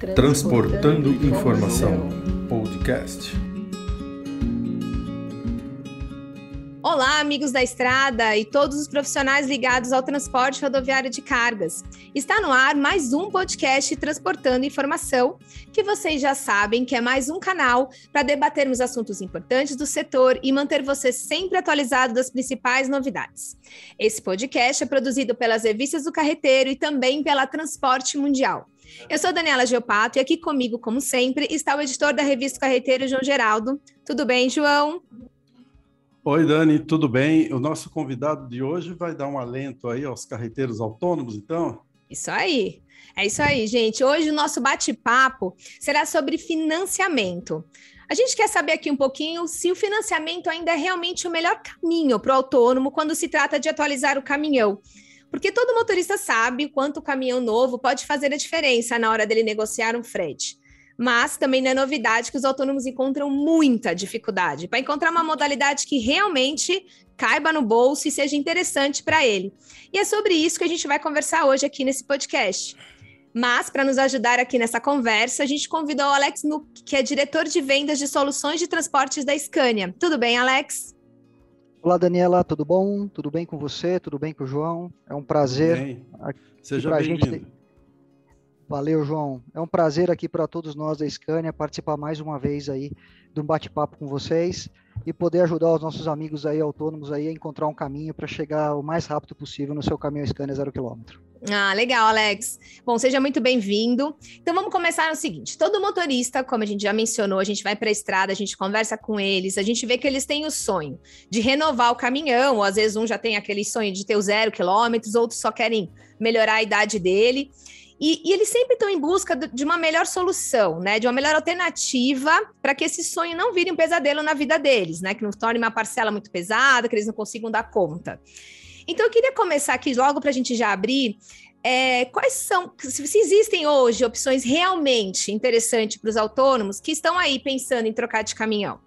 Transportando Informação Podcast. Olá, amigos da estrada e todos os profissionais ligados ao transporte rodoviário de cargas. Está no ar mais um podcast Transportando Informação, que vocês já sabem que é mais um canal para debatermos assuntos importantes do setor e manter você sempre atualizado das principais novidades. Esse podcast é produzido pelas revistas do Carreteiro e também pela Transporte Mundial. Eu sou Daniela Geopato e aqui comigo, como sempre, está o editor da revista Carreteiro, João Geraldo. Tudo bem, João? Oi, Dani, tudo bem? O nosso convidado de hoje vai dar um alento aí aos carreteiros autônomos, então? Isso aí. É isso aí, gente. Hoje o nosso bate-papo será sobre financiamento. A gente quer saber aqui um pouquinho se o financiamento ainda é realmente o melhor caminho para o autônomo quando se trata de atualizar o caminhão. Porque todo motorista sabe quanto o caminhão novo pode fazer a diferença na hora dele negociar um frete. Mas também não é novidade que os autônomos encontram muita dificuldade para encontrar uma modalidade que realmente caiba no bolso e seja interessante para ele. E é sobre isso que a gente vai conversar hoje aqui nesse podcast. Mas, para nos ajudar aqui nessa conversa, a gente convidou o Alex Nuck, que é diretor de vendas de soluções de transportes da Scania. Tudo bem, Alex? Olá, Daniela, tudo bom? Tudo bem com você? Tudo bem com o João? É um prazer. Seja bem-vindo. Gente... Valeu, João. É um prazer aqui para todos nós da Scania participar mais uma vez aí de um bate-papo com vocês e poder ajudar os nossos amigos aí autônomos aí a encontrar um caminho para chegar o mais rápido possível no seu caminhão Scania zero quilômetro. Ah, legal, Alex. Bom, seja muito bem-vindo. Então vamos começar no seguinte: todo motorista, como a gente já mencionou, a gente vai para a estrada, a gente conversa com eles, a gente vê que eles têm o sonho de renovar o caminhão, ou às vezes um já tem aquele sonho de ter o zero quilômetros, outros só querem melhorar a idade dele. E, e, eles sempre estão em busca de uma melhor solução, né? De uma melhor alternativa para que esse sonho não vire um pesadelo na vida deles, né? Que não torne uma parcela muito pesada, que eles não consigam dar conta. Então, eu queria começar aqui logo para a gente já abrir. É, quais são, se, existem hoje opções realmente interessantes para os autônomos que estão aí pensando em trocar de caminhão?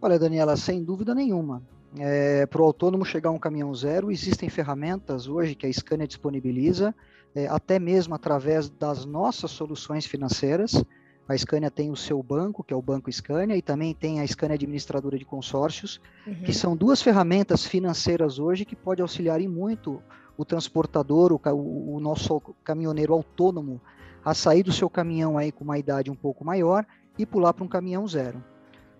Olha, Daniela, sem dúvida nenhuma. É, para o autônomo chegar a um caminhão zero, existem ferramentas hoje que a Scania disponibiliza, é, até mesmo através das nossas soluções financeiras. A Scania tem o seu banco, que é o Banco Scania, e também tem a Scania Administradora de Consórcios, uhum. que são duas ferramentas financeiras hoje que podem auxiliar em muito o transportador, o, o nosso caminhoneiro autônomo, a sair do seu caminhão aí com uma idade um pouco maior e pular para um caminhão zero.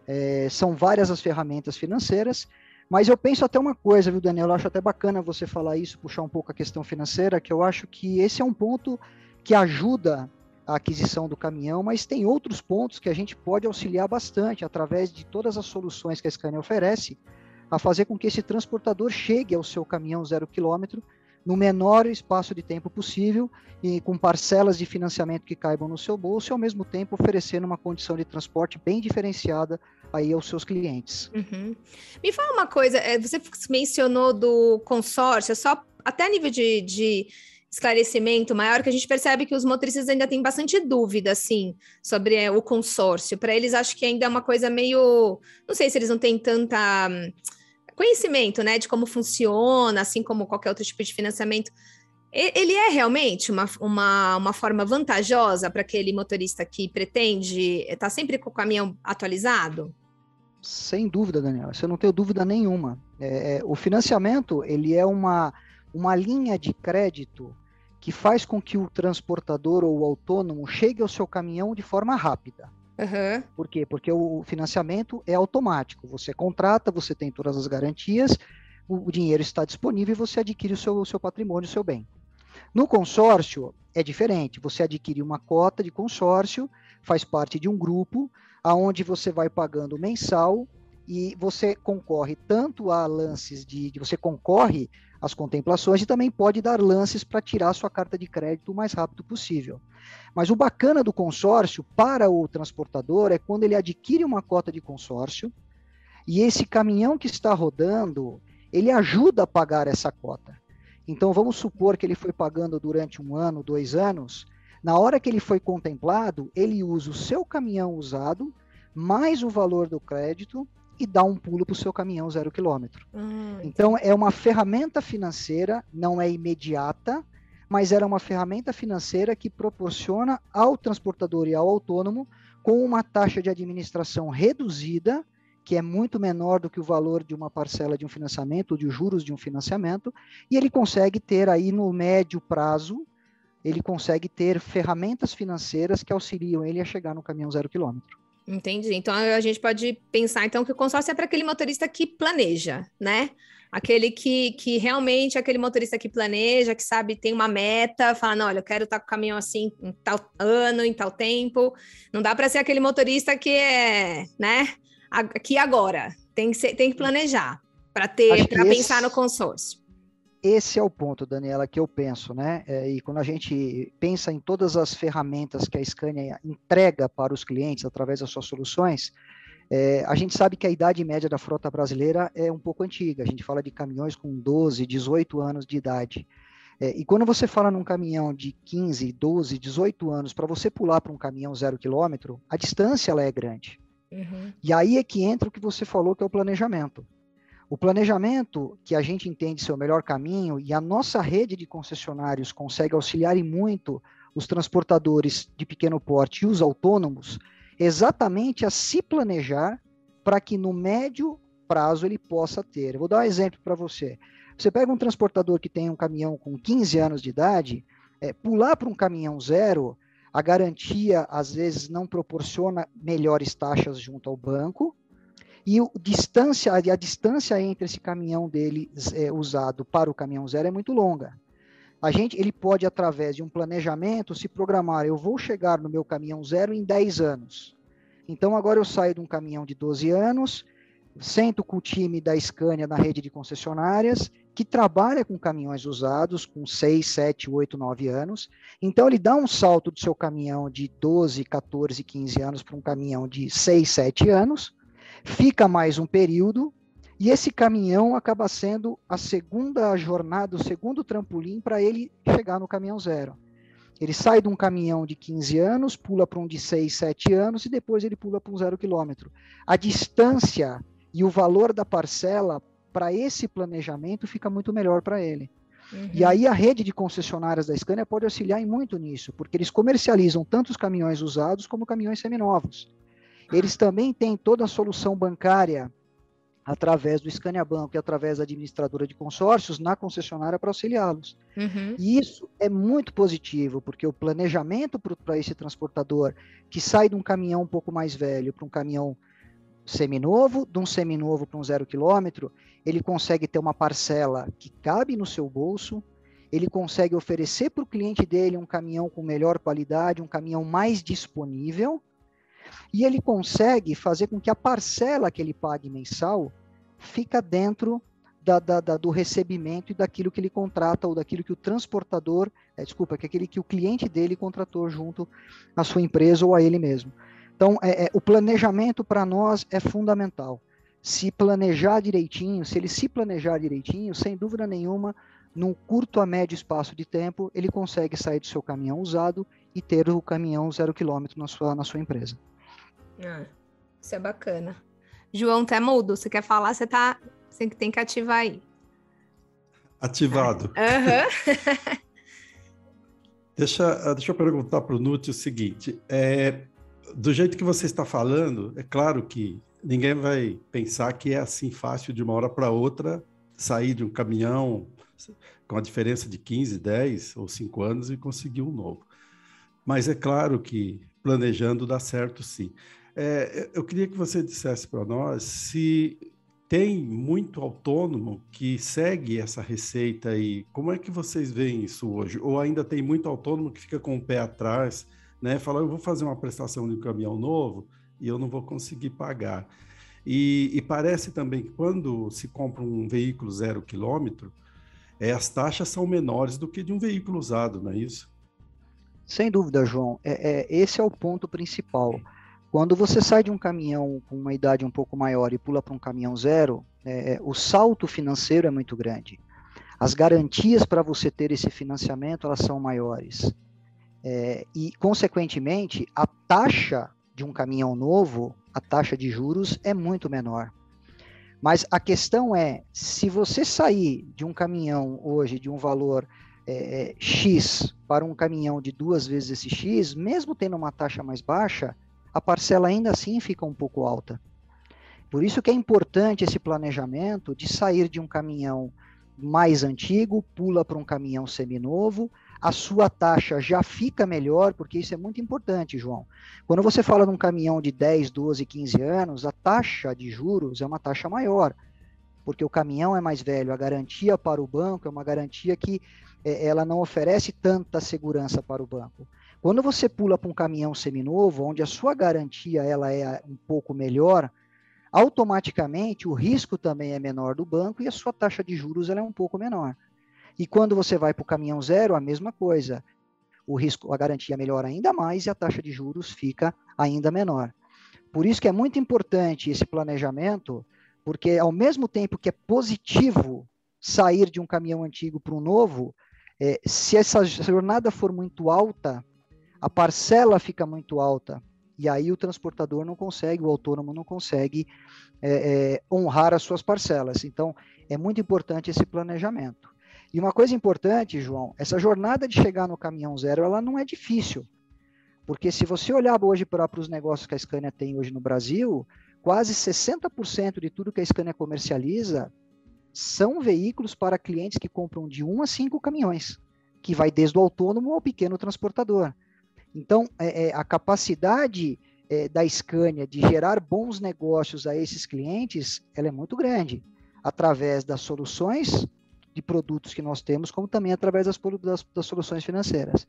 É, são várias as ferramentas financeiras, mas eu penso até uma coisa, viu, Daniel? Eu acho até bacana você falar isso, puxar um pouco a questão financeira, que eu acho que esse é um ponto que ajuda a aquisição do caminhão, mas tem outros pontos que a gente pode auxiliar bastante através de todas as soluções que a Scania oferece, a fazer com que esse transportador chegue ao seu caminhão zero quilômetro no menor espaço de tempo possível e com parcelas de financiamento que caibam no seu bolso e ao mesmo tempo oferecendo uma condição de transporte bem diferenciada aí aos seus clientes. Uhum. Me fala uma coisa, é, você mencionou do consórcio, só até nível de, de esclarecimento maior, que a gente percebe que os motoristas ainda têm bastante dúvida, assim, sobre é, o consórcio. Para eles, acho que ainda é uma coisa meio. Não sei se eles não têm tanta hum, conhecimento, né, de como funciona, assim como qualquer outro tipo de financiamento. Ele é realmente uma, uma, uma forma vantajosa para aquele motorista que pretende estar tá sempre com o caminhão atualizado? Sem dúvida, Daniel. Você não tem dúvida nenhuma. É, é, o financiamento ele é uma, uma linha de crédito que faz com que o transportador ou o autônomo chegue ao seu caminhão de forma rápida. Uhum. Por quê? Porque o financiamento é automático. Você contrata, você tem todas as garantias, o, o dinheiro está disponível e você adquire o seu, o seu patrimônio, o seu bem. No consórcio é diferente. Você adquire uma cota de consórcio, faz parte de um grupo, aonde você vai pagando mensal e você concorre tanto a lances de, você concorre as contemplações e também pode dar lances para tirar sua carta de crédito o mais rápido possível. Mas o bacana do consórcio para o transportador é quando ele adquire uma cota de consórcio e esse caminhão que está rodando, ele ajuda a pagar essa cota. Então vamos supor que ele foi pagando durante um ano, dois anos. Na hora que ele foi contemplado, ele usa o seu caminhão usado mais o valor do crédito e dá um pulo para o seu caminhão zero quilômetro. Hum, então é uma ferramenta financeira, não é imediata, mas era uma ferramenta financeira que proporciona ao transportador e ao autônomo com uma taxa de administração reduzida, que é muito menor do que o valor de uma parcela de um financiamento, ou de juros de um financiamento, e ele consegue ter aí no médio prazo, ele consegue ter ferramentas financeiras que auxiliam ele a chegar no caminhão zero quilômetro. Entendi. Então a gente pode pensar então que o consórcio é para aquele motorista que planeja, né? Aquele que, que realmente, aquele motorista que planeja, que sabe, tem uma meta, fala, não, olha, eu quero estar com o caminhão assim em tal ano, em tal tempo. Não dá para ser aquele motorista que é, né, aqui agora. Tem que, ser, tem que planejar para ter, para pensar no consórcio. Esse é o ponto, Daniela, que eu penso, né? É, e quando a gente pensa em todas as ferramentas que a Scania entrega para os clientes através das suas soluções, é, a gente sabe que a idade média da frota brasileira é um pouco antiga, a gente fala de caminhões com 12, 18 anos de idade. É, e quando você fala num caminhão de 15, 12, 18 anos, para você pular para um caminhão zero quilômetro, a distância ela é grande. Uhum. E aí é que entra o que você falou, que é o planejamento. O planejamento, que a gente entende ser o melhor caminho, e a nossa rede de concessionários consegue auxiliar e muito os transportadores de pequeno porte e os autônomos, exatamente a se planejar para que no médio prazo ele possa ter. Eu vou dar um exemplo para você. Você pega um transportador que tem um caminhão com 15 anos de idade, é, pular para um caminhão zero, a garantia às vezes não proporciona melhores taxas junto ao banco, e o distância, a distância entre esse caminhão dele é, usado para o caminhão zero é muito longa. A gente, ele pode, através de um planejamento, se programar. Eu vou chegar no meu caminhão zero em 10 anos. Então, agora eu saio de um caminhão de 12 anos, sento com o time da Scania na rede de concessionárias, que trabalha com caminhões usados com 6, 7, 8, 9 anos. Então, ele dá um salto do seu caminhão de 12, 14, 15 anos para um caminhão de 6, 7 anos, fica mais um período, e esse caminhão acaba sendo a segunda jornada, o segundo trampolim para ele chegar no caminhão zero. Ele sai de um caminhão de 15 anos, pula para um de 6, 7 anos e depois ele pula para um zero quilômetro. A distância e o valor da parcela para esse planejamento fica muito melhor para ele. Uhum. E aí a rede de concessionárias da Scania pode auxiliar em muito nisso, porque eles comercializam tanto os caminhões usados como caminhões seminovos. Eles também têm toda a solução bancária através do Scania Banco e através da administradora de consórcios na concessionária para auxiliá-los. Uhum. E isso é muito positivo, porque o planejamento para esse transportador que sai de um caminhão um pouco mais velho para um caminhão seminovo, de um seminovo para um zero quilômetro, ele consegue ter uma parcela que cabe no seu bolso, ele consegue oferecer para o cliente dele um caminhão com melhor qualidade, um caminhão mais disponível, e ele consegue fazer com que a parcela que ele pague mensal fica dentro da, da, da, do recebimento e daquilo que ele contrata ou daquilo que o transportador, é, desculpa, que aquele que o cliente dele contratou junto à sua empresa ou a ele mesmo. Então, é, é, o planejamento para nós é fundamental. Se planejar direitinho, se ele se planejar direitinho, sem dúvida nenhuma, num curto a médio espaço de tempo, ele consegue sair do seu caminhão usado e ter o caminhão zero quilômetro na sua, na sua empresa. Ah, isso é bacana. João, tá mudo. Você quer falar? Você tá. Você tem que ativar aí. Ativado. Uhum. deixa, deixa eu perguntar para o Nuti o seguinte: é, do jeito que você está falando, é claro que ninguém vai pensar que é assim fácil de uma hora para outra sair de um caminhão com a diferença de 15, 10 ou 5 anos e conseguir um novo. Mas é claro que planejando dá certo sim. É, eu queria que você dissesse para nós se tem muito autônomo que segue essa receita aí. Como é que vocês veem isso hoje? Ou ainda tem muito autônomo que fica com o pé atrás, né? Fala, eu vou fazer uma prestação de um caminhão novo e eu não vou conseguir pagar. E, e parece também que quando se compra um veículo zero quilômetro, é, as taxas são menores do que de um veículo usado, não é isso? Sem dúvida, João. É, é, esse é o ponto principal. Quando você sai de um caminhão com uma idade um pouco maior e pula para um caminhão zero, é, é, o salto financeiro é muito grande. As garantias para você ter esse financiamento elas são maiores. É, e, consequentemente, a taxa de um caminhão novo, a taxa de juros é muito menor. Mas a questão é, se você sair de um caminhão hoje de um valor é, X para um caminhão de duas vezes esse X, mesmo tendo uma taxa mais baixa, a parcela ainda assim fica um pouco alta. Por isso que é importante esse planejamento de sair de um caminhão mais antigo, pula para um caminhão seminovo, a sua taxa já fica melhor, porque isso é muito importante, João. Quando você fala de um caminhão de 10, 12, 15 anos, a taxa de juros é uma taxa maior, porque o caminhão é mais velho, a garantia para o banco é uma garantia que é, ela não oferece tanta segurança para o banco. Quando você pula para um caminhão seminovo, onde a sua garantia ela é um pouco melhor, automaticamente o risco também é menor do banco e a sua taxa de juros ela é um pouco menor. E quando você vai para o caminhão zero, a mesma coisa. O risco, a garantia melhora ainda mais e a taxa de juros fica ainda menor. Por isso que é muito importante esse planejamento, porque ao mesmo tempo que é positivo sair de um caminhão antigo para um novo, é, se essa jornada for muito alta, a parcela fica muito alta. E aí o transportador não consegue, o autônomo não consegue é, é, honrar as suas parcelas. Então, é muito importante esse planejamento. E uma coisa importante, João, essa jornada de chegar no caminhão zero, ela não é difícil. Porque se você olhar hoje para os negócios que a Scania tem hoje no Brasil, quase 60% de tudo que a Scania comercializa são veículos para clientes que compram de um a cinco caminhões, que vai desde o autônomo ao pequeno transportador. Então, é, é, a capacidade é, da Scania de gerar bons negócios a esses clientes, ela é muito grande, através das soluções de produtos que nós temos, como também através das, das, das soluções financeiras.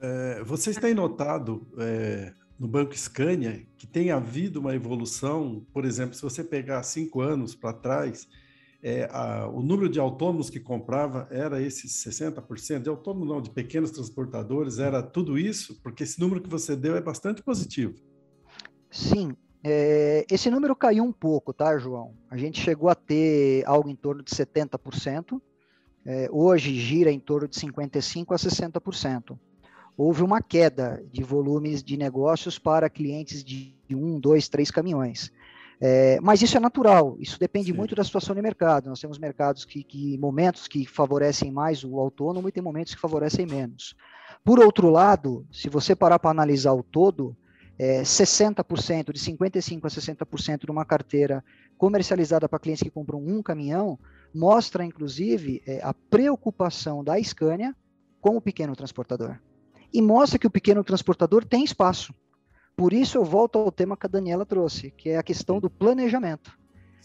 É, vocês têm notado é, no Banco Scania que tem havido uma evolução, por exemplo, se você pegar cinco anos para trás, é, a, o número de autônomos que comprava era esses 60%, de autônomo não, de pequenos transportadores, era tudo isso, porque esse número que você deu é bastante positivo. Sim, é, esse número caiu um pouco, tá, João? A gente chegou a ter algo em torno de 70%, é, hoje gira em torno de 55% a 60%. Houve uma queda de volumes de negócios para clientes de um, dois, três caminhões. É, mas isso é natural, isso depende Sim. muito da situação de mercado. Nós temos mercados que, que, momentos que favorecem mais o autônomo e tem momentos que favorecem menos. Por outro lado, se você parar para analisar o todo, é, 60%, de 55% a 60% de uma carteira comercializada para clientes que compram um caminhão, mostra, inclusive, é, a preocupação da Scania com o pequeno transportador. E mostra que o pequeno transportador tem espaço. Por isso eu volto ao tema que a Daniela trouxe, que é a questão do planejamento.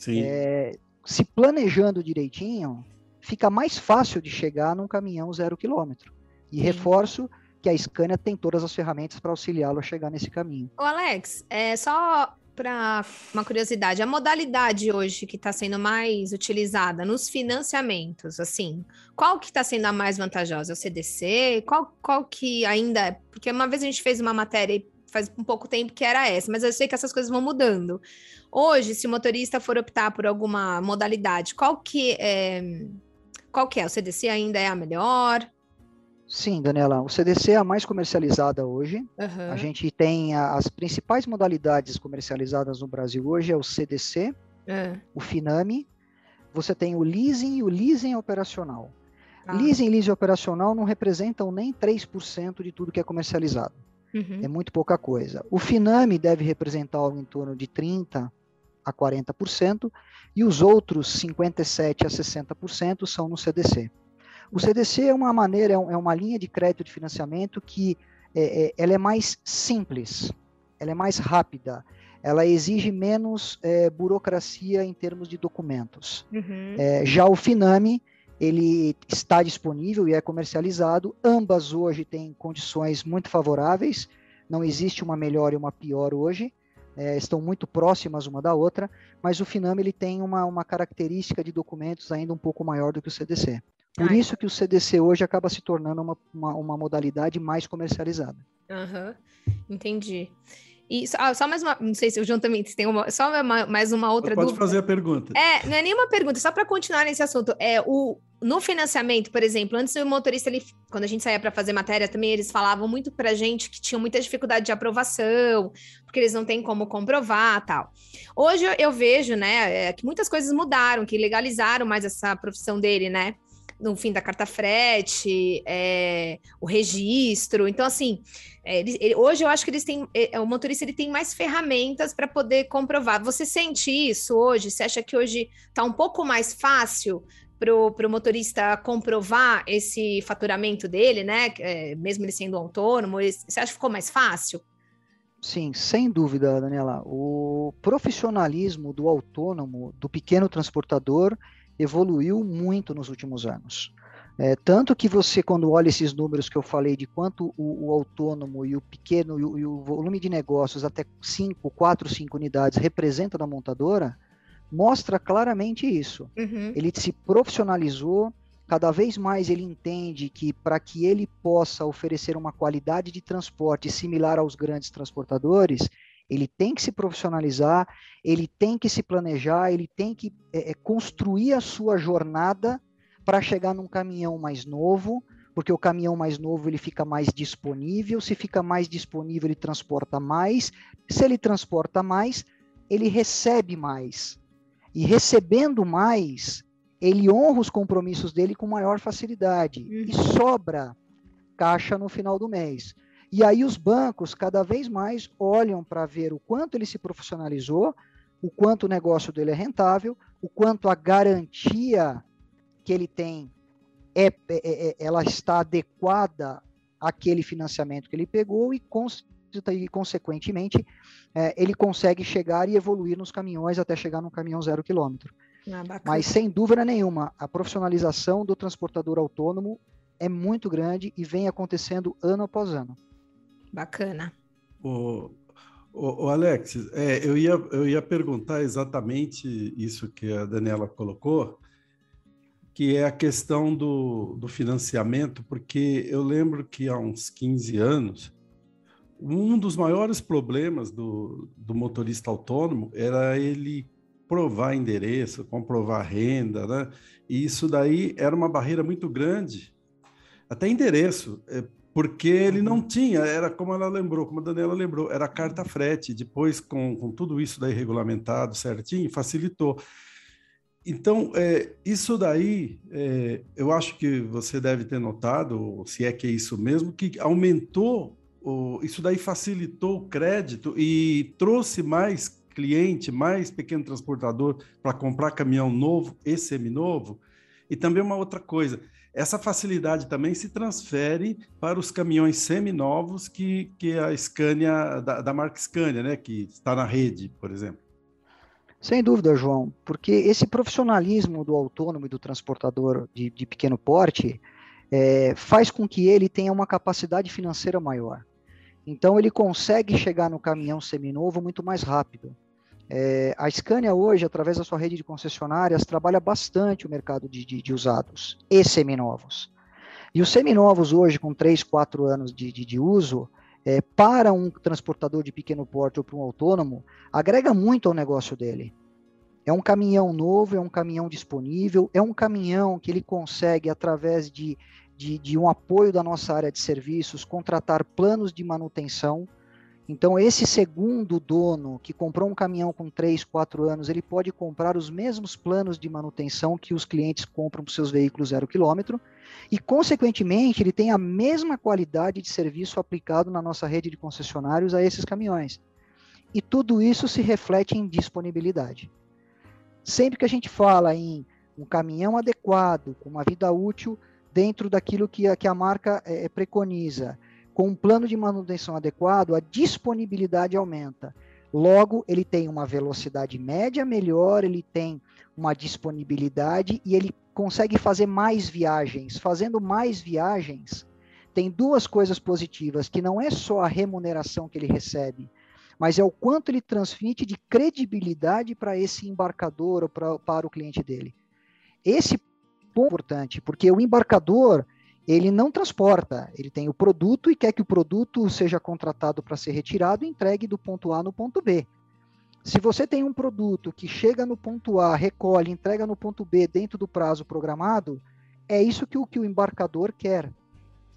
É, se planejando direitinho, fica mais fácil de chegar num caminhão zero quilômetro. E Sim. reforço que a Scania tem todas as ferramentas para auxiliá-lo a chegar nesse caminho. O Alex, é só para uma curiosidade, a modalidade hoje que está sendo mais utilizada nos financiamentos, assim, qual que está sendo a mais vantajosa? É o CDC? Qual, qual que ainda é? Porque uma vez a gente fez uma matéria faz um pouco tempo que era essa, mas eu sei que essas coisas vão mudando. Hoje, se o motorista for optar por alguma modalidade, qual que é, qual que é? O CDC ainda é a melhor? Sim, Daniela, o CDC é a mais comercializada hoje. Uhum. A gente tem a, as principais modalidades comercializadas no Brasil hoje é o CDC, é. o Finame, você tem o leasing e o leasing operacional. Ah. Leasing e leasing operacional não representam nem 3% de tudo que é comercializado. Uhum. É muito pouca coisa. O Finame deve representar algo em torno de 30% a 40%, e os outros 57% a 60% são no CDC. O CDC é uma maneira, é, é uma linha de crédito de financiamento que é, é, ela é mais simples, ela é mais rápida, ela exige menos é, burocracia em termos de documentos. Uhum. É, já o Finame, ele está disponível e é comercializado. Ambas hoje têm condições muito favoráveis. Não existe uma melhor e uma pior hoje. É, estão muito próximas uma da outra, mas o Finame ele tem uma, uma característica de documentos ainda um pouco maior do que o CDC. Por Ai. isso que o CDC hoje acaba se tornando uma, uma, uma modalidade mais comercializada. Aham, uhum. entendi. E só, ah, só, mais uma, não sei se o João também tem uma, só uma, mais uma outra Pode dúvida. fazer a pergunta. É, não é nenhuma pergunta, só para continuar nesse assunto. É o no financiamento, por exemplo, antes o motorista ele, quando a gente saía para fazer matéria também eles falavam muito para gente que tinham muita dificuldade de aprovação, porque eles não têm como comprovar, tal. Hoje eu vejo, né, é, que muitas coisas mudaram, que legalizaram mais essa profissão dele, né? No fim da carta frete, é, o registro. Então, assim, é, ele, ele, hoje eu acho que eles têm. É, o motorista ele tem mais ferramentas para poder comprovar. Você sente isso hoje? Você acha que hoje está um pouco mais fácil para o motorista comprovar esse faturamento dele, né? É, mesmo ele sendo autônomo, você acha que ficou mais fácil? Sim, sem dúvida, Daniela. O profissionalismo do autônomo, do pequeno transportador, evoluiu muito nos últimos anos. É, tanto que você, quando olha esses números que eu falei de quanto o, o autônomo e o pequeno e o, e o, volume de negócios, até 5, 4, 5 unidades, representa na montadora, mostra claramente isso. Uhum. Ele se profissionalizou, cada vez mais ele entende que para que ele possa oferecer uma qualidade de transporte similar aos grandes transportadores, ele tem que se profissionalizar, ele tem que se planejar, ele tem que é, é construir a sua jornada para chegar num caminhão mais novo, porque o caminhão mais novo ele fica mais disponível, se fica mais disponível ele transporta mais, se ele transporta mais, ele recebe mais. E recebendo mais, ele honra os compromissos dele com maior facilidade uhum. e sobra caixa no final do mês. E aí os bancos cada vez mais olham para ver o quanto ele se profissionalizou, o quanto o negócio dele é rentável, o quanto a garantia que ele tem é, é, é, é ela está adequada àquele financiamento que ele pegou e, e consequentemente, é, ele consegue chegar e evoluir nos caminhões até chegar num caminhão zero quilômetro. Ah, Mas sem dúvida nenhuma, a profissionalização do transportador autônomo é muito grande e vem acontecendo ano após ano. Bacana. O, o, o Alex, é, eu, ia, eu ia perguntar exatamente isso que a Daniela colocou, que é a questão do, do financiamento, porque eu lembro que há uns 15 anos, um dos maiores problemas do, do motorista autônomo era ele provar endereço, comprovar renda, né? E isso daí era uma barreira muito grande, até endereço, é, porque ele não uhum. tinha, era como ela lembrou, como a Daniela lembrou, era carta frete. Depois, com, com tudo isso daí regulamentado certinho, facilitou. Então, é, isso daí, é, eu acho que você deve ter notado, se é que é isso mesmo, que aumentou, o, isso daí facilitou o crédito e trouxe mais cliente, mais pequeno transportador para comprar caminhão novo e seminovo. E também uma outra coisa, essa facilidade também se transfere para os caminhões seminovos que, que a Scania, da, da marca Scania, né, que está na rede, por exemplo. Sem dúvida, João, porque esse profissionalismo do autônomo e do transportador de, de pequeno porte é, faz com que ele tenha uma capacidade financeira maior. Então, ele consegue chegar no caminhão seminovo muito mais rápido. É, a Scania hoje, através da sua rede de concessionárias, trabalha bastante o mercado de, de, de usados e seminovos. E os seminovos hoje, com 3, 4 anos de, de, uso, é, para um transportador de pequeno porte ou para um autônomo, agrega muito ao negócio dele. É um caminhão novo, é um caminhão disponível, é um caminhão que ele consegue, através de, de um apoio da nossa área de serviços, contratar planos de manutenção então, esse segundo dono que comprou um caminhão com 3, 4 anos, ele pode comprar os mesmos planos de manutenção que os clientes compram para seus veículos zero quilômetro e, consequentemente, ele tem a mesma qualidade de serviço aplicado na nossa rede de concessionários a esses caminhões. E tudo isso se reflete em disponibilidade. Sempre que a gente fala em um caminhão adequado, com uma vida útil dentro daquilo que a, que a marca é, preconiza, com um plano de manutenção adequado, a disponibilidade aumenta. Logo, ele tem uma velocidade média melhor, ele tem uma disponibilidade e ele consegue fazer mais viagens. Fazendo mais viagens, tem duas coisas positivas, que não é só a remuneração que ele recebe, mas é o quanto ele transmite de credibilidade para esse embarcador ou pra, para o cliente dele. Esse ponto é importante, porque o embarcador ele não transporta, ele tem o produto e quer que o produto seja contratado para ser retirado e entregue do ponto A no ponto B. Se você tem um produto que chega no ponto A, recolhe, entrega no ponto B dentro do prazo programado, é isso que o, que o embarcador quer.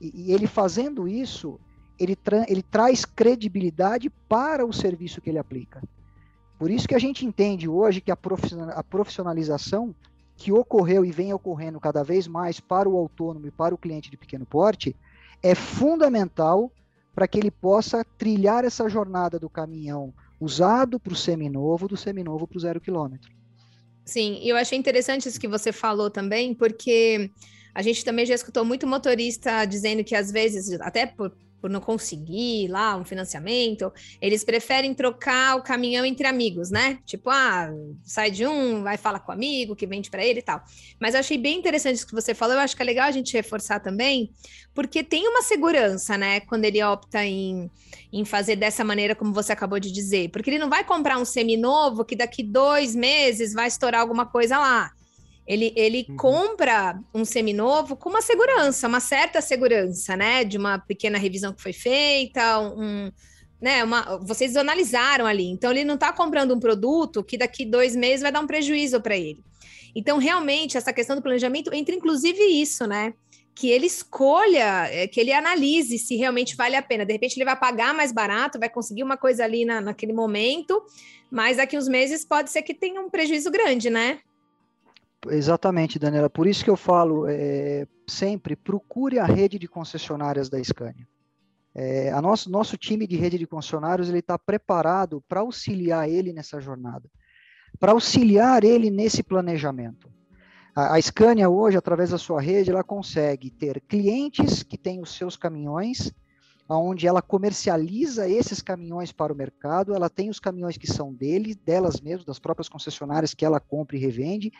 E, e ele fazendo isso, ele, tra ele traz credibilidade para o serviço que ele aplica. Por isso que a gente entende hoje que a profissionalização que ocorreu e vem ocorrendo cada vez mais para o autônomo e para o cliente de pequeno porte é fundamental para que ele possa trilhar essa jornada do caminhão usado para o seminovo, do seminovo para o zero quilômetro. Sim, e eu achei interessante isso que você falou também, porque a gente também já escutou muito motorista dizendo que às vezes, até por por não conseguir lá um financiamento, eles preferem trocar o caminhão entre amigos, né? Tipo, ah, sai de um, vai falar com o amigo que vende para ele e tal. Mas eu achei bem interessante isso que você falou, eu acho que é legal a gente reforçar também, porque tem uma segurança, né, quando ele opta em, em fazer dessa maneira como você acabou de dizer, porque ele não vai comprar um seminovo que daqui dois meses vai estourar alguma coisa lá. Ele, ele uhum. compra um seminovo com uma segurança, uma certa segurança, né? De uma pequena revisão que foi feita, um, né? Uma, vocês analisaram ali. Então, ele não está comprando um produto que daqui dois meses vai dar um prejuízo para ele. Então, realmente, essa questão do planejamento entra inclusive isso, né? Que ele escolha, é, que ele analise se realmente vale a pena. De repente, ele vai pagar mais barato, vai conseguir uma coisa ali na, naquele momento, mas daqui uns meses pode ser que tenha um prejuízo grande, né? Exatamente, Daniela. Por isso que eu falo é, sempre, procure a rede de concessionárias da Scania. É, a nosso, nosso time de rede de concessionários ele está preparado para auxiliar ele nessa jornada, para auxiliar ele nesse planejamento. A, a Scania hoje, através da sua rede, ela consegue ter clientes que têm os seus caminhões onde ela comercializa esses caminhões para o mercado, ela tem os caminhões que são dele, delas mesmas, das próprias concessionárias que ela compra e revende,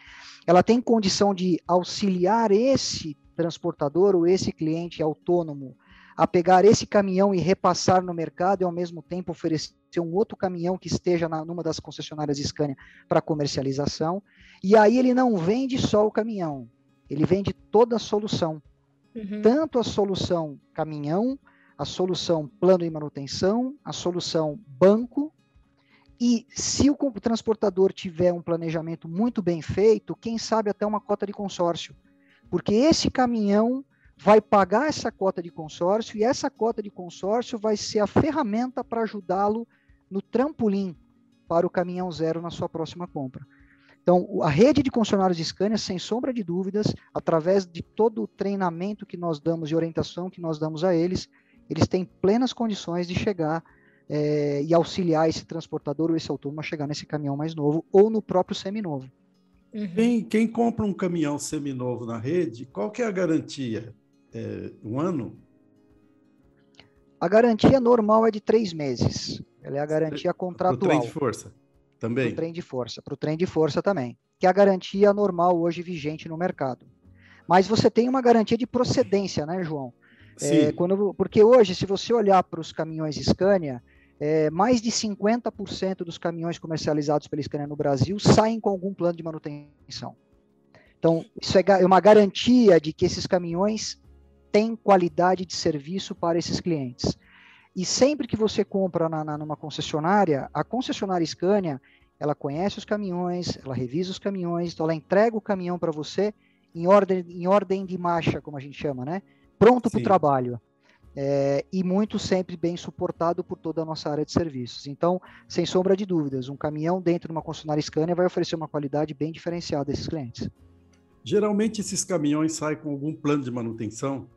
ela tem condição de auxiliar esse transportador ou esse cliente autônomo a pegar esse caminhão e repassar no mercado e ao mesmo tempo oferecer um outro caminhão que esteja na, numa das concessionárias Scania para comercialização. E aí ele não vende só o caminhão, ele vende toda a solução. Uhum. Tanto a solução caminhão, a solução plano de manutenção, a solução banco. E se o transportador tiver um planejamento muito bem feito, quem sabe até uma cota de consórcio. Porque esse caminhão vai pagar essa cota de consórcio e essa cota de consórcio vai ser a ferramenta para ajudá-lo no trampolim para o caminhão zero na sua próxima compra. Então, a rede de concessionários de Scania, sem sombra de dúvidas, através de todo o treinamento que nós damos e orientação que nós damos a eles, eles têm plenas condições de chegar é, e auxiliar esse transportador ou esse autônomo a chegar nesse caminhão mais novo ou no próprio seminovo. Uhum. Quem, quem, compra um caminhão seminovo na rede, qual que é a garantia? É, um ano? A garantia normal é de três meses. Ela é a garantia contratual. Para o trem de força também? Para o trem de força. Para o trem de força também. Que é a garantia normal hoje vigente no mercado. Mas você tem uma garantia de procedência, né, João? É, quando, porque hoje, se você olhar para os caminhões Scania, é, mais de 50% dos caminhões comercializados pela Scania no Brasil saem com algum plano de manutenção. Então, isso é, é uma garantia de que esses caminhões têm qualidade de serviço para esses clientes. E sempre que você compra na, na, numa concessionária, a concessionária Scania, ela conhece os caminhões, ela revisa os caminhões, então ela entrega o caminhão para você em ordem, em ordem de marcha, como a gente chama, né? Pronto para o trabalho. É, e muito sempre bem suportado por toda a nossa área de serviços. Então, sem sombra de dúvidas, um caminhão dentro de uma concessionária Scania vai oferecer uma qualidade bem diferenciada a esses clientes. Geralmente esses caminhões saem com algum plano de manutenção.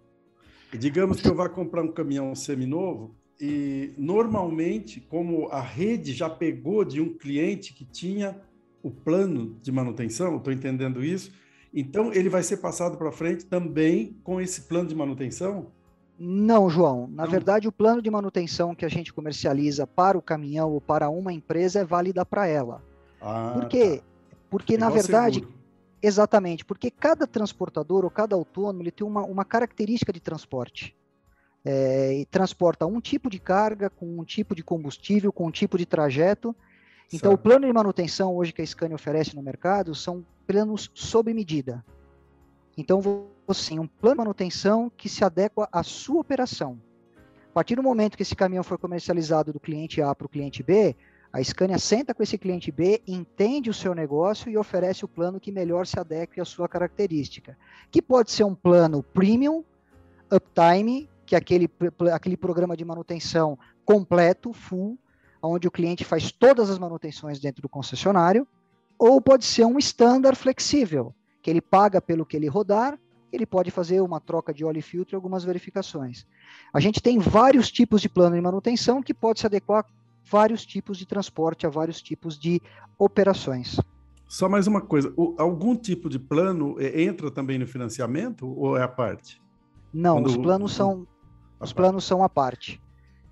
Digamos que eu vá comprar um caminhão seminovo e normalmente, como a rede já pegou de um cliente que tinha o plano de manutenção, estou entendendo isso, então, ele vai ser passado para frente também com esse plano de manutenção? Não, João. Na Não. verdade, o plano de manutenção que a gente comercializa para o caminhão ou para uma empresa é válida para ela. Ah, Por quê? Tá. Porque, Igual na verdade, seguro. exatamente, porque cada transportador ou cada autônomo ele tem uma, uma característica de transporte. É, e transporta um tipo de carga com um tipo de combustível, com um tipo de trajeto. Então, certo. o plano de manutenção hoje que a Scania oferece no mercado são planos sob medida. Então, tem um plano de manutenção que se adequa à sua operação. A partir do momento que esse caminhão for comercializado do cliente A para o cliente B, a Scania senta com esse cliente B, entende o seu negócio e oferece o plano que melhor se adeque à sua característica. Que pode ser um plano premium, uptime, que é aquele, aquele programa de manutenção completo, full, onde o cliente faz todas as manutenções dentro do concessionário, ou pode ser um standard flexível, que ele paga pelo que ele rodar, ele pode fazer uma troca de óleo e filtro e algumas verificações. A gente tem vários tipos de plano de manutenção que pode se adequar a vários tipos de transporte, a vários tipos de operações. Só mais uma coisa, o, algum tipo de plano é, entra também no financiamento ou é a parte? Não, Quando, os planos são os planos são a parte.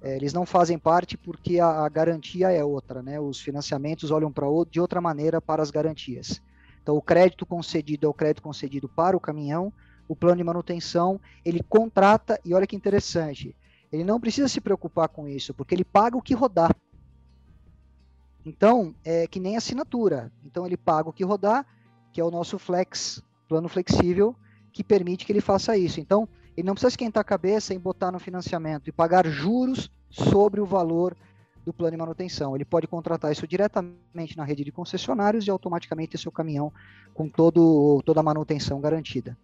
É, eles não fazem parte porque a, a, garantia é outra, né? Os financiamentos olham para de outra maneira para as garantias. Então, o crédito concedido é o crédito concedido para o caminhão, o plano de manutenção, ele contrata, e olha que interessante, ele não precisa se preocupar com isso, porque ele paga o que rodar. Então, é que nem assinatura. Então, ele paga o que rodar, que é o nosso flex, plano flexível, que permite que ele faça isso. Então, ele não precisa esquentar a cabeça em botar no financiamento e pagar juros sobre o valor do plano de manutenção. Ele pode contratar isso diretamente na rede de concessionários e automaticamente ter seu caminhão com todo, toda a manutenção garantida.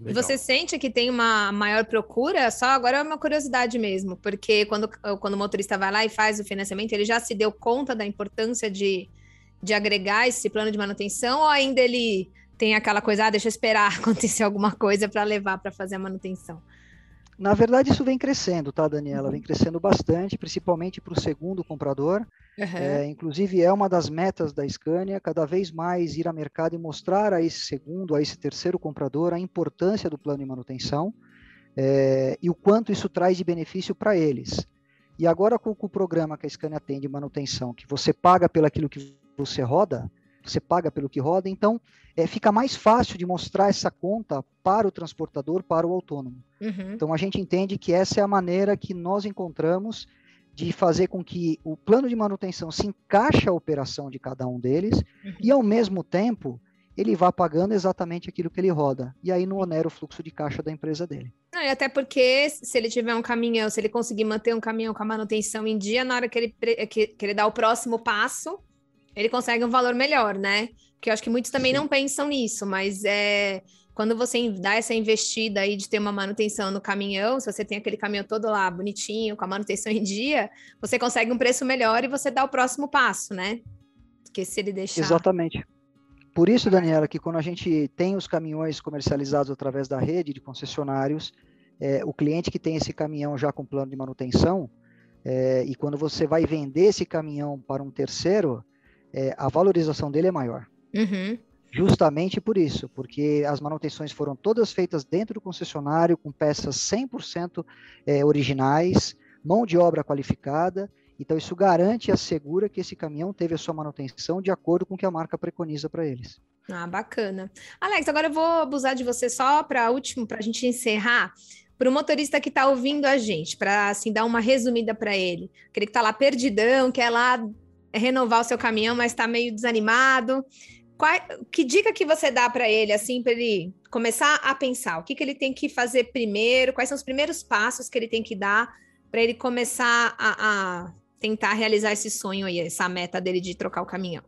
Legal. Você sente que tem uma maior procura? Só agora é uma curiosidade mesmo, porque quando, quando o motorista vai lá e faz o financiamento, ele já se deu conta da importância de, de agregar esse plano de manutenção ou ainda ele tem aquela coisa, ah, deixa eu esperar acontecer alguma coisa para levar para fazer a manutenção? Na verdade, isso vem crescendo, tá, Daniela? Vem crescendo bastante, principalmente para o segundo comprador. Uhum. É, inclusive, é uma das metas da Scania, cada vez mais ir ao mercado e mostrar a esse segundo, a esse terceiro comprador, a importância do plano de manutenção é, e o quanto isso traz de benefício para eles. E agora, com, com, o programa que a Scania tem de manutenção, que você paga pelo aquilo que você roda, você paga pelo que roda, então é, fica mais fácil de mostrar essa conta para o transportador, para o autônomo. Uhum. Então a gente entende que essa é a maneira que nós encontramos de fazer com que o plano de manutenção se encaixe à operação de cada um deles uhum. e ao mesmo tempo ele vá pagando exatamente aquilo que ele roda. E aí não onera o fluxo de caixa da empresa dele. Não, e até porque se ele tiver um caminhão, se ele conseguir manter um caminhão com a manutenção em dia, na hora que ele, que, que ele dá o próximo passo, ele consegue um valor melhor, né? Que eu acho que muitos também Sim. não pensam nisso, mas é quando você dá essa investida aí de ter uma manutenção no caminhão, se você tem aquele caminhão todo lá bonitinho, com a manutenção em dia, você consegue um preço melhor e você dá o próximo passo, né? Porque se ele deixar. Exatamente. Por isso, Daniela, que quando a gente tem os caminhões comercializados através da rede de concessionários, é, o cliente que tem esse caminhão já com plano de manutenção, é, e quando você vai vender esse caminhão para um terceiro, é, a valorização dele é maior. Uhum. Justamente por isso, porque as manutenções foram todas feitas dentro do concessionário, com peças 100% é, originais, mão de obra qualificada, então isso garante e assegura que esse caminhão teve a sua manutenção de acordo com o que a marca preconiza para eles. Ah, bacana. Alex, agora eu vou abusar de você só para último, para a gente encerrar para o motorista que está ouvindo a gente, para assim dar uma resumida para ele, aquele que está lá perdidão, quer lá renovar o seu caminhão, mas está meio desanimado. Qual, que dica que você dá para ele, assim, para ele começar a pensar? O que, que ele tem que fazer primeiro? Quais são os primeiros passos que ele tem que dar para ele começar a, a, tentar realizar esse sonho aí, essa meta dele de trocar o caminhão?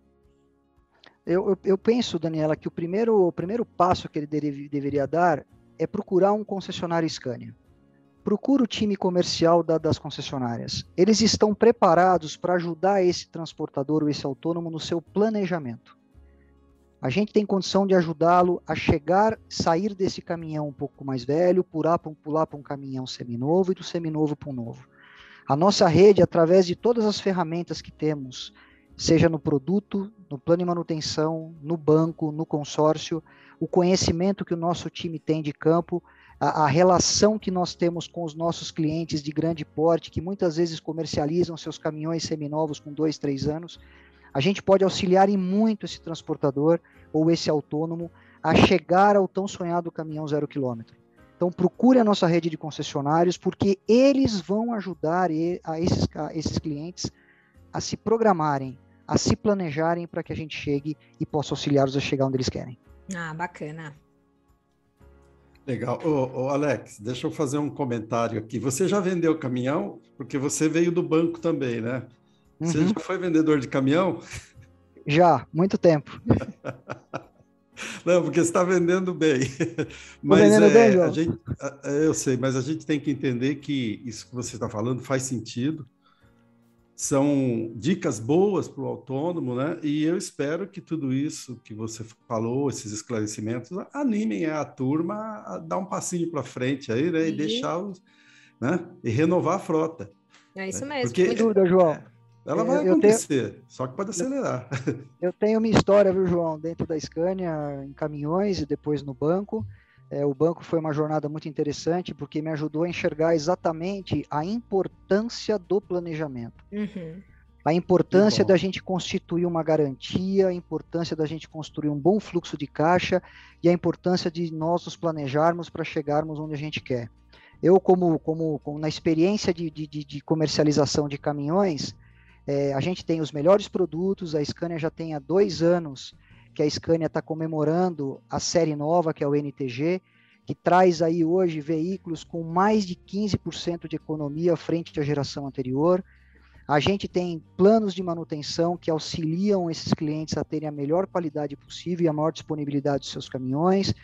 Eu, eu, eu penso, Daniela, que o primeiro, o primeiro passo que ele deve, deveria dar é procurar um concessionário Scania procura o time comercial da, das concessionárias. Eles estão preparados para ajudar esse transportador ou esse autônomo no seu planejamento. A gente tem condição de ajudá-lo a chegar, sair desse caminhão um pouco mais velho, pular para pular um caminhão seminovo e do seminovo para um novo. A nossa rede, através de todas as ferramentas que temos, seja no produto, no plano de manutenção, no banco, no consórcio, o conhecimento que o nosso time tem de campo, a, a, relação que nós temos com os nossos clientes de grande porte, que muitas vezes comercializam seus caminhões seminovos com dois, três anos, a gente pode auxiliar em muito esse transportador ou esse autônomo a chegar ao tão sonhado caminhão zero quilômetro. Então procure a nossa rede de concessionários, porque eles vão ajudar a esses, a esses clientes a se programarem, a se planejarem para que a gente chegue e possa auxiliá-los a chegar onde eles querem. Ah, bacana. Legal. Ô, ô, Alex, deixa eu fazer um comentário aqui. Você já vendeu caminhão? Porque você veio do banco também, né? Você uhum. já foi vendedor de caminhão? Já, muito tempo. Não, porque você está vendendo bem. Mas vendendo é, bem, a gente, eu sei, mas a gente tem que entender que isso que você está falando faz sentido. São dicas boas para o autônomo, né? E eu espero que tudo isso que você falou, esses esclarecimentos, animem a turma a dar um passinho para frente aí, né? E, e deixar os, né? E renovar a frota. É isso mesmo. Porque, Sem dúvida, João. Ela vai acontecer, tenho... só que pode acelerar. Eu tenho uma história, viu, João, dentro da Scania, em caminhões e depois no banco. É, o banco foi uma jornada muito interessante porque me ajudou a enxergar exatamente a importância do planejamento. Uhum. A importância da gente constituir uma garantia, a importância da gente construir um bom fluxo de caixa e a importância de nós nos planejarmos para chegarmos onde a gente quer. Eu, como, como, como na experiência de, de, de comercialização de caminhões, é, a gente tem os melhores produtos, a Scania já tem há dois anos que a Scania está comemorando a série nova, que é o NTG, que traz aí hoje veículos com mais de 15% de economia frente à geração anterior. A gente tem planos de manutenção que auxiliam esses clientes a terem a melhor qualidade possível e a maior disponibilidade dos seus caminhões.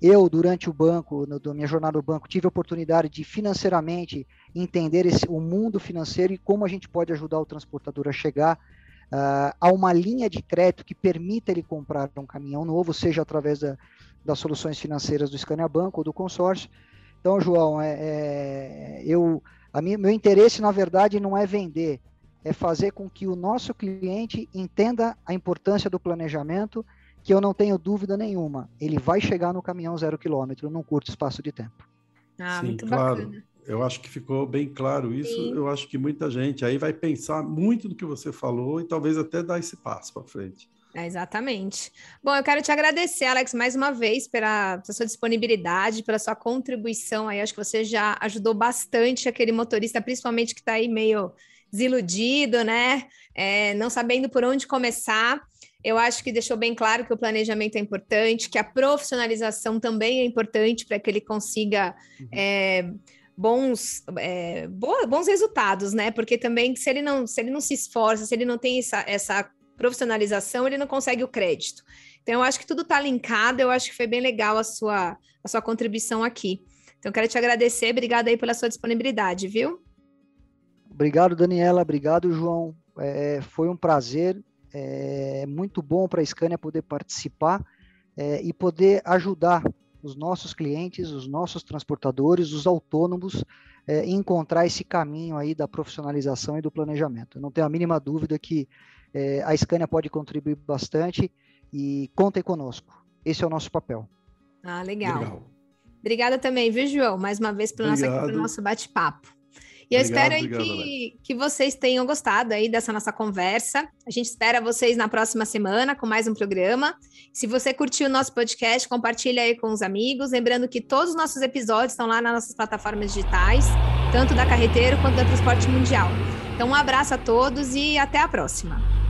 Eu, durante o banco, na minha jornada no banco, tive a oportunidade de financeiramente entender esse, o mundo financeiro e como a gente pode ajudar o transportador a chegar uh, a uma linha de crédito que permita ele comprar um caminhão novo, seja através da, das soluções financeiras do Scania Banco ou do consórcio. Então, João, é, é, eu, a minha, meu interesse, na verdade, não é vender, é fazer com que o nosso cliente entenda a importância do planejamento que eu não tenho dúvida nenhuma, ele vai chegar no caminhão zero quilômetro num curto espaço de tempo. Ah, Sim, muito claro. Bacana. Eu acho que ficou bem claro isso. Sim. Eu acho que muita gente aí vai pensar muito do que você falou e talvez até dar esse passo para frente. É, exatamente. Bom, eu quero te agradecer, Alex, mais uma vez pela, pela, sua disponibilidade, pela sua contribuição aí. Acho que você já ajudou bastante aquele motorista, principalmente que está aí meio desiludido, né? É, não sabendo por onde começar. Eu acho que deixou bem claro que o planejamento é importante, que a profissionalização também é importante para que ele consiga uhum. é, bons, é, bons resultados, né? Porque também se ele não se ele não se esforça, se ele não tem essa, essa profissionalização, ele não consegue o crédito. Então, eu acho que tudo está linkado, eu acho que foi bem legal a sua, a sua contribuição aqui. Então, quero te agradecer, obrigada aí pela sua disponibilidade, viu? Obrigado, Daniela, obrigado, João. É, foi um prazer é muito bom para a Scania poder participar é, e poder ajudar os nossos clientes, os nossos transportadores, os autônomos, é, encontrar esse caminho aí da profissionalização e do planejamento. Eu não tenho a mínima dúvida que é, a Scania pode contribuir bastante e contem conosco. Esse é o nosso papel. Ah, legal. legal. Obrigada também, viu, João? Mais uma vez pelo nosso, pelo nosso bate-papo. E eu espero aí que, que vocês tenham gostado aí dessa nossa conversa. A gente espera vocês na próxima semana com mais um programa. Se você curtiu o nosso podcast, compartilha aí com os amigos. Lembrando que todos os nossos episódios estão lá nas nossas plataformas digitais, tanto da Carreteiro quanto da Transporte Mundial. Então, um abraço a todos e até a próxima.